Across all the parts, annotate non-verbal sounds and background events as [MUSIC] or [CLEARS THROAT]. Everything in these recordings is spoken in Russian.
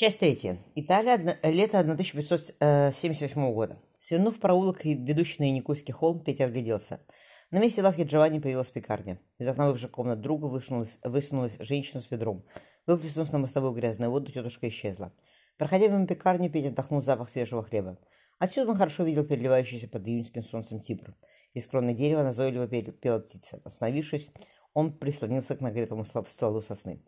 Часть третья. Италия, одно... лето 1578 года. Свернув проулок ведущий на Яникуйский холм, Петя огляделся. На месте лавки Джованни появилась пекарня. Из окна бывшей комнат друга высунулась, высунулась женщина с ведром. Выплеснув на мостовую грязную воду, тетушка исчезла. Проходя мимо пекарни, Петя вдохнул запах свежего хлеба. Отсюда он хорошо видел переливающийся под июньским солнцем Тибр. Из кроны дерева назойливо пела птица. Остановившись, он прислонился к нагретому стволу сосны.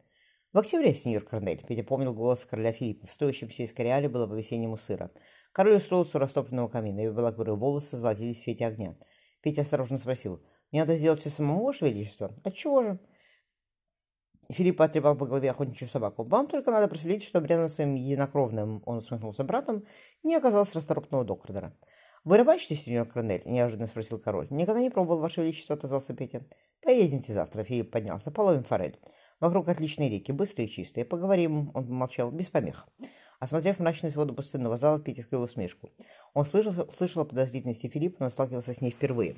В октябре, сеньор Корнель, Петя помнил голос короля Филиппа. В стоящемся из кориале было по-весеннему сыро. Король устроился у растопленного камина, его белокурые волосы золотились в свете огня. Петя осторожно спросил, «Мне надо сделать все самому, Ваше Величество?» «Отчего же?» Филипп отребал по голове охотничью собаку. «Вам только надо проследить, чтобы рядом с своим единокровным, он усмехнулся братом, не оказалось расторопного доктора. «Вы рыбачите, сеньор Корнель?» – неожиданно спросил король. «Никогда не пробовал, Ваше Величество», – отозвался Петя. «Поедемте завтра», – Филипп поднялся, – «половим форель». Вокруг отличные реки, быстрые и чистые. Поговорим, он молчал, без помех. Осмотрев мрачность воду пустынного зала, Петя скрыл усмешку. Он слышал, слышал о подозрительности Филиппа, но сталкивался с ней впервые.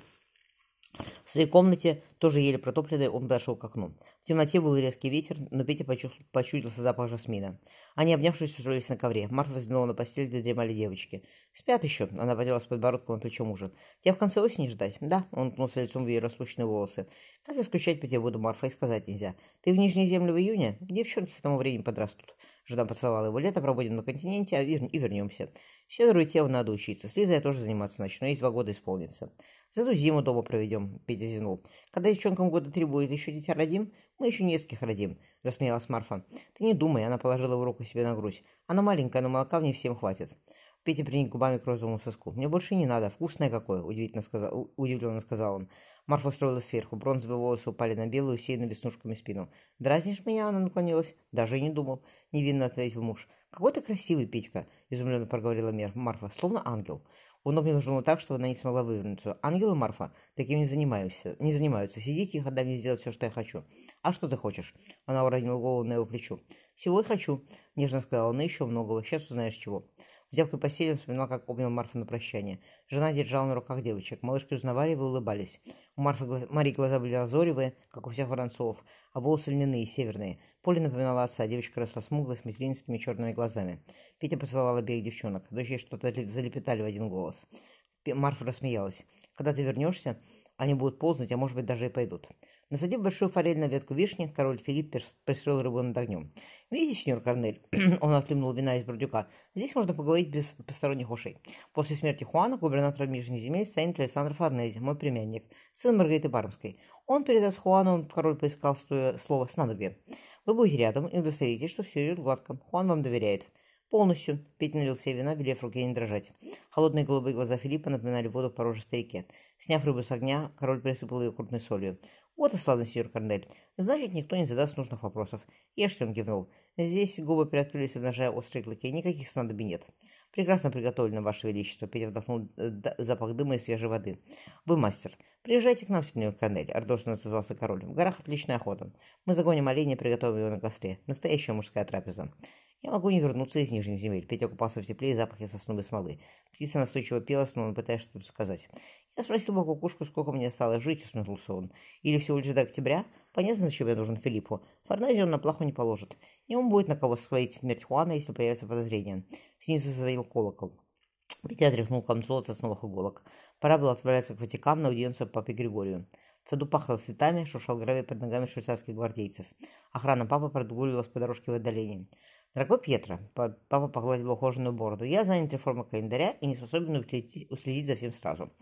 В своей комнате, тоже еле протопленной, он подошел к окну. В темноте был резкий ветер, но Петя почудился запах жасмина. Они, обнявшись, устроились на ковре. Марфа взглянула на постель, где дремали девочки. «Спят еще», — она поделась подбородком на плечо мужа. «Тебя в конце осени ждать?» «Да», — он ткнулся лицом в ее распущенные волосы. «Как я скучать по тебе буду, Марфа, и сказать нельзя. Ты в Нижней Земле в июне? Девчонки к тому времени подрастут». Жена поцеловала его. «Лето проводим на континенте, а вер... и вернемся. Все другие телу надо учиться. С Лизой я тоже заниматься начну, есть два года исполнится». Зато зиму дома проведем, Петя зевнул. Когда девчонкам года три будет, еще дитя родим, мы еще нескольких родим, рассмеялась Марфа. Ты не думай, она положила в руку себе на грудь. Она маленькая, но молока в ней всем хватит. Петя приник губами к розовому соску. «Мне больше не надо. Вкусное какое!» – удивительно сказал, удивленно сказал он. Марфа устроилась сверху. Бронзовые волосы упали на белую, усеянную веснушками спину. «Дразнишь меня?» – она наклонилась. «Даже и не думал», – невинно ответил муж. «Какой ты красивый, Петька!» – изумленно проговорила Марфа. «Словно ангел». Он обнял жену так, чтобы она не смогла вывернуться. Ангелы Марфа таким не занимаются. Не занимаются. Сиди тихо, дай мне сделать все, что я хочу. А что ты хочешь? Она уронила голову на его плечо. Всего я хочу, нежно сказала она, еще многого. Сейчас узнаешь чего. Взяв по постели, он вспоминал, как обнял Марфа на прощание. Жена держала на руках девочек. Малышки узнавали и улыбались. У Марфы глаз... Марии глаза были азоревые, как у всех воронцов, а волосы льняные, северные. Поле напоминала отца, девочка росла смуглой, с материнскими черными глазами. Петя поцеловал обеих девчонок. Дочери что-то залепетали в один голос. Марфа рассмеялась. «Когда ты вернешься, они будут ползать, а может быть даже и пойдут. Насадив большую форель на ветку вишни, король Филипп пристроил рыбу над огнем. «Видите, сеньор Корнель?» [CLEARS THROAT] Он отхлебнул вина из бурдюка. «Здесь можно поговорить без посторонних ушей. После смерти Хуана губернатором Нижней земель станет Александр Форнези, мой племянник, сын Маргариты Бармской. Он передаст Хуану, король поискал слово «снадобье». Вы будете рядом и удостоверитесь, что все идет гладко. Хуан вам доверяет. Полностью. Петя налил себе вина, велев руке не дрожать. Холодные голубые глаза Филиппа напоминали воду в порожистой реке. Сняв рыбу с огня, король присыпал ее крупной солью. «Вот и славный сеньор Корнель. Значит, никто не задаст нужных вопросов». Ешьте, он кивнул. Здесь губы приоткрылись, обнажая острые клыки. Никаких снадобий нет. «Прекрасно приготовлено, Ваше Величество», — Петя вдохнул э, запах дыма и свежей воды. «Вы мастер. Приезжайте к нам, сеньор Корнель», — ардошно назывался король. «В горах отличная охота. Мы загоним оленя и приготовим его на костре. Настоящая мужская трапеза». «Я могу не вернуться из Нижних земель». Петя купался в тепле и запахе сосновой смолы. Птица настойчиво пела, снова пытаясь что-то сказать. Я спросил бы кукушку, сколько мне осталось жить, усмехнулся он. Или всего лишь до октября? Понятно, зачем я нужен Филиппу. Форнази он на плаху не положит. Он будет на кого свалить смерть Хуана, если появится подозрение. Снизу зазвонил колокол. Петя отряхнул камзол от сосновых иголок. Пора было отправляться к Ватикану на аудиенцию папе Григорию. В саду пахло цветами, шуршал гравий под ногами швейцарских гвардейцев. Охрана папы прогуливалась по дорожке в отдалении. «Дорогой Петра», — папа погладил ухоженную бороду, — «я занят реформой календаря и не способен уследить за всем сразу.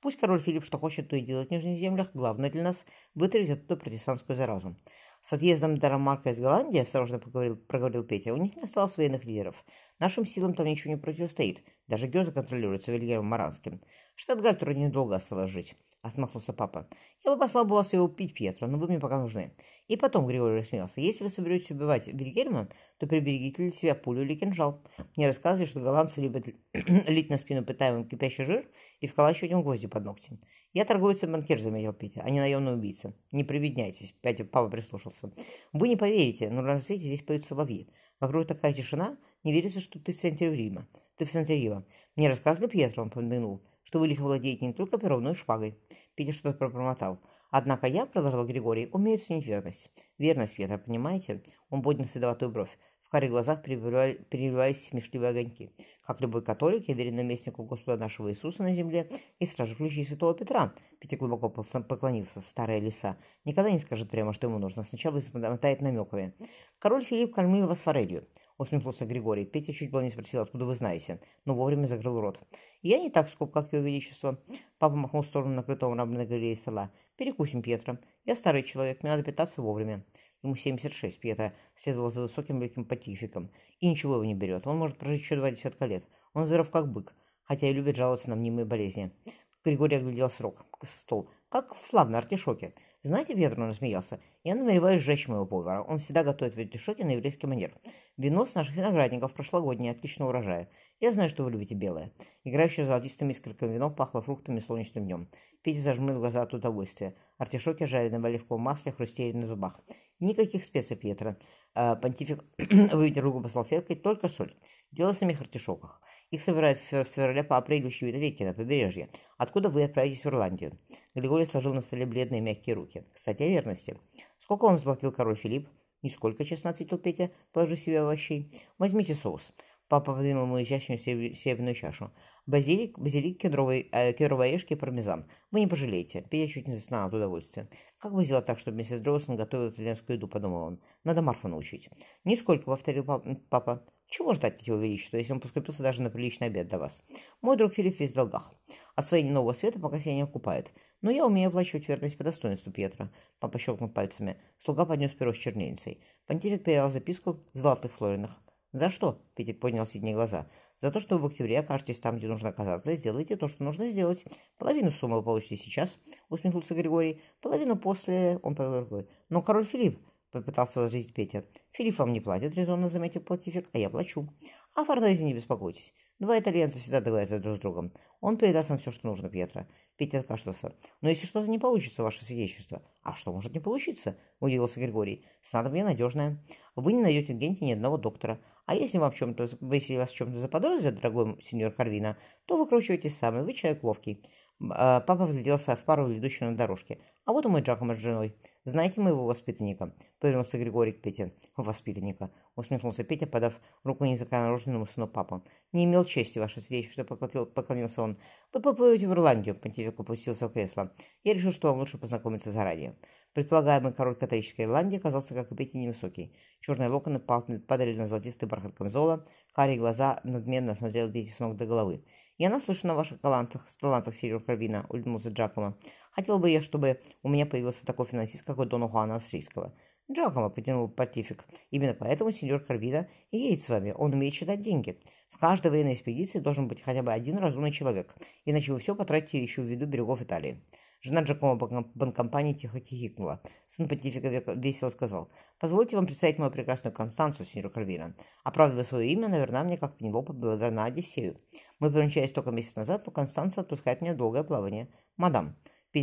Пусть король Филипп что хочет, то и делать в Нижних землях. Главное для нас – вытравить оттуда протестантскую заразу. С отъездом Дарамарка из Голландии, осторожно поговорил, проговорил Петя, у них не осталось военных лидеров. Нашим силам там ничего не противостоит. Даже Гёза контролируется Вильгельмом Маранским. Штатгальтеру недолго осталось жить. — отмахнулся папа. «Я бы послал бы вас его убить, Пьетро, но вы мне пока нужны». И потом Григорий рассмеялся. «Если вы соберетесь убивать Вильгельма, то приберегите для себя пулю или кинжал. Мне рассказывали, что голландцы любят [CLEARS THROAT] лить на спину пытаемым кипящий жир и вколачивать им гвозди под ногти. Я торговец и банкир, заметил Петя, а не наемный убийца. Не прибедняйтесь, Петя, папа прислушался. Вы не поверите, но на свете здесь поют соловьи. Вокруг такая тишина, не верится, что ты в центре Рима. Ты в центре Рима. Мне рассказывали Пьетро, он подмигнул что вы лихо владеете не только пером, но и шпагой. Петя что-то пробормотал. Однако я, продолжал Григорий, умею ценить верность. Верность, Петр, понимаете? Он поднял седоватую бровь. В карих глазах переливались смешливые огоньки. Как любой католик, я верен наместнику Господа нашего Иисуса на земле и стражу ключей святого Петра. Петя глубоко поклонился, старая лиса. Никогда не скажет прямо, что ему нужно. Сначала замотает намеками. Король Филипп кормил вас форелью. Усмехнулся Григорий. Петя чуть было не спросил, откуда вы знаете, но вовремя закрыл рот. Я не так скуп, как его величество. Папа махнул в сторону накрытого на галерее стола. Перекусим, Петра. Я старый человек, мне надо питаться вовремя. Ему 76, Пьета следовал за высоким легким патификом. И ничего его не берет. Он может прожить еще два десятка лет. Он здоров как бык, хотя и любит жаловаться на мнимые болезни. Григорий оглядел срок. Стол. Как славно, артишоки. Знаете, Петр, он смеялся, я намереваюсь сжечь моего повара. Он всегда готовит артишоки на еврейский манер. Вино с наших виноградников прошлогоднее, отличного урожая. Я знаю, что вы любите белое. Играющее золотистыми искорками вино пахло фруктами солнечным днем. Петя зажмыл глаза от удовольствия. Артишоки жарены в оливковом масле, хрустели на зубах. Никаких специй, Пьетро. А, понтифик [CLEARS THROAT] вытер руку по салфеткой, только соль. Дело в самих артишоках. Их собирают в феврале по апрель в веке на побережье. Откуда вы отправитесь в Ирландию? Григорий сложил на столе бледные мягкие руки. Кстати, о верности. Сколько вам заплатил король Филипп? Нисколько, честно ответил Петя, положив себе овощей. Возьмите соус. Папа подвинул ему изящную серебряную чашу. Базилик, базилик, кедровый, э, кедровые орешки и пармезан. Вы не пожалеете. Петя чуть не застонал от удовольствия. Как бы сделать так, чтобы миссис Дроусон готовила итальянскую еду, подумал он. Надо Марфу научить. Нисколько, повторил папа. Чего ждать от его величества, если он поскупился даже на приличный обед для вас? Мой друг Филипп весь в долгах. Освоение нового света пока себя не окупает. Но я умею оплачивать верность по достоинству Петра. Папа щелкнул пальцами. Слуга поднес перо с чернильницей. Понтифик передал записку в золотых флоринах. «За что?» — Петя поднял синие глаза. За то, что вы в октябре окажетесь там, где нужно оказаться, сделайте то, что нужно сделать. Половину суммы вы получите сейчас, усмехнулся Григорий. Половину после, он повел рукой. Но король Филипп, попытался возразить Петя. Филипп не платит, резонно заметил платифик, а я плачу. А Форнезе не беспокойтесь. Два итальянца всегда договорятся друг с другом. Он передаст вам все, что нужно, Петра. Петя откашлялся. Но если что-то не получится, ваше свидетельство. А что может не получиться? Удивился Григорий. Снадобье надежное. Вы не найдете в Генте ни одного доктора. А если вам в чем-то, если вас в чем-то заподозрят, дорогой сеньор Карвина, то выкручивайтесь сами, вы человек ловкий. А, папа вгляделся в пару, ведущую на дорожке. А вот и мой Джакомо с женой. Знаете моего воспитанника? Повернулся Григорий к Пете. Воспитанника. Усмехнулся Петя, подав руку незаконнорожденному сыну папу. Не имел чести, ваше свидетельство, поклонил, поклонился он. Вы поплывете в Ирландию, понтифик опустился в кресло. Я решил, что вам лучше познакомиться заранее. Предполагаемый король католической Ирландии оказался, как и Петя, невысокий. Черные локоны падали на золотистый бархат камзола, карие глаза надменно смотрел Петя с ног до головы. «Я наслышан о ваших талантах, талантах сеньор Карвина», — улыбнулся Джакомо. «Хотел бы я, чтобы у меня появился такой финансист, как у Дона Хуана Австрийского». Джакомо потянул патифик. «Именно поэтому сеньор Карвина и едет с вами. Он умеет считать деньги. В каждой военной экспедиции должен быть хотя бы один разумный человек, иначе вы все потратите еще в виду берегов Италии». Жена Джакома банкомпании тихо хихикнула. Сын понтифика весело сказал. «Позвольте вам представить мою прекрасную Констанцию, сеньор Карвина. Оправдывая свое имя, наверное, мне, как Пенелопа, была верна Одиссею. Мы помчались только месяц назад, но Констанция отпускает меня долгое плавание. Мадам».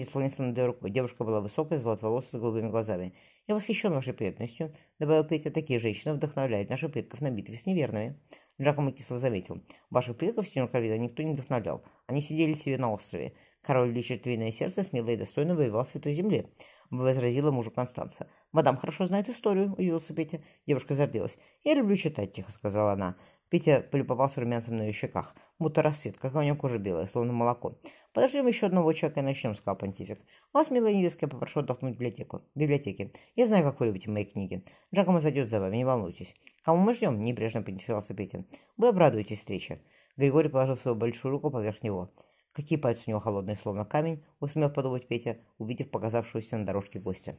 Склонился над ее рукой. Девушка была высокая, золотоволосая, с голубыми глазами. «Я восхищен вашей преданностью», — добавил Петя. «Такие женщины вдохновляют наших предков на битве с неверными». Джакомо кисло заметил. «Ваших предков, сеньор Карвина, никто не вдохновлял. Они сидели себе на острове. Король лечит львиное сердце, смело и достойно воевал в Святой Земле. Возразила мужу Констанца. «Мадам хорошо знает историю», — удивился Петя. Девушка зарделась. «Я люблю читать», — тихо сказала она. Петя полюбовался румянцем на ее щеках. Будто рассвет, как у нее кожа белая, словно молоко. «Подождем еще одного человека и начнем», — сказал понтифик. «Вас, милая невестка, я попрошу отдохнуть в библиотеку. библиотеке. Я знаю, как вы любите мои книги. Джакомо зайдет за вами, не волнуйтесь». «Кому мы ждем?» — небрежно поинтересовался Петя. «Вы обрадуетесь встрече». Григорий положил свою большую руку поверх него. Какие пальцы у него холодные, словно камень, усмел подумать Петя, увидев показавшуюся на дорожке гостя.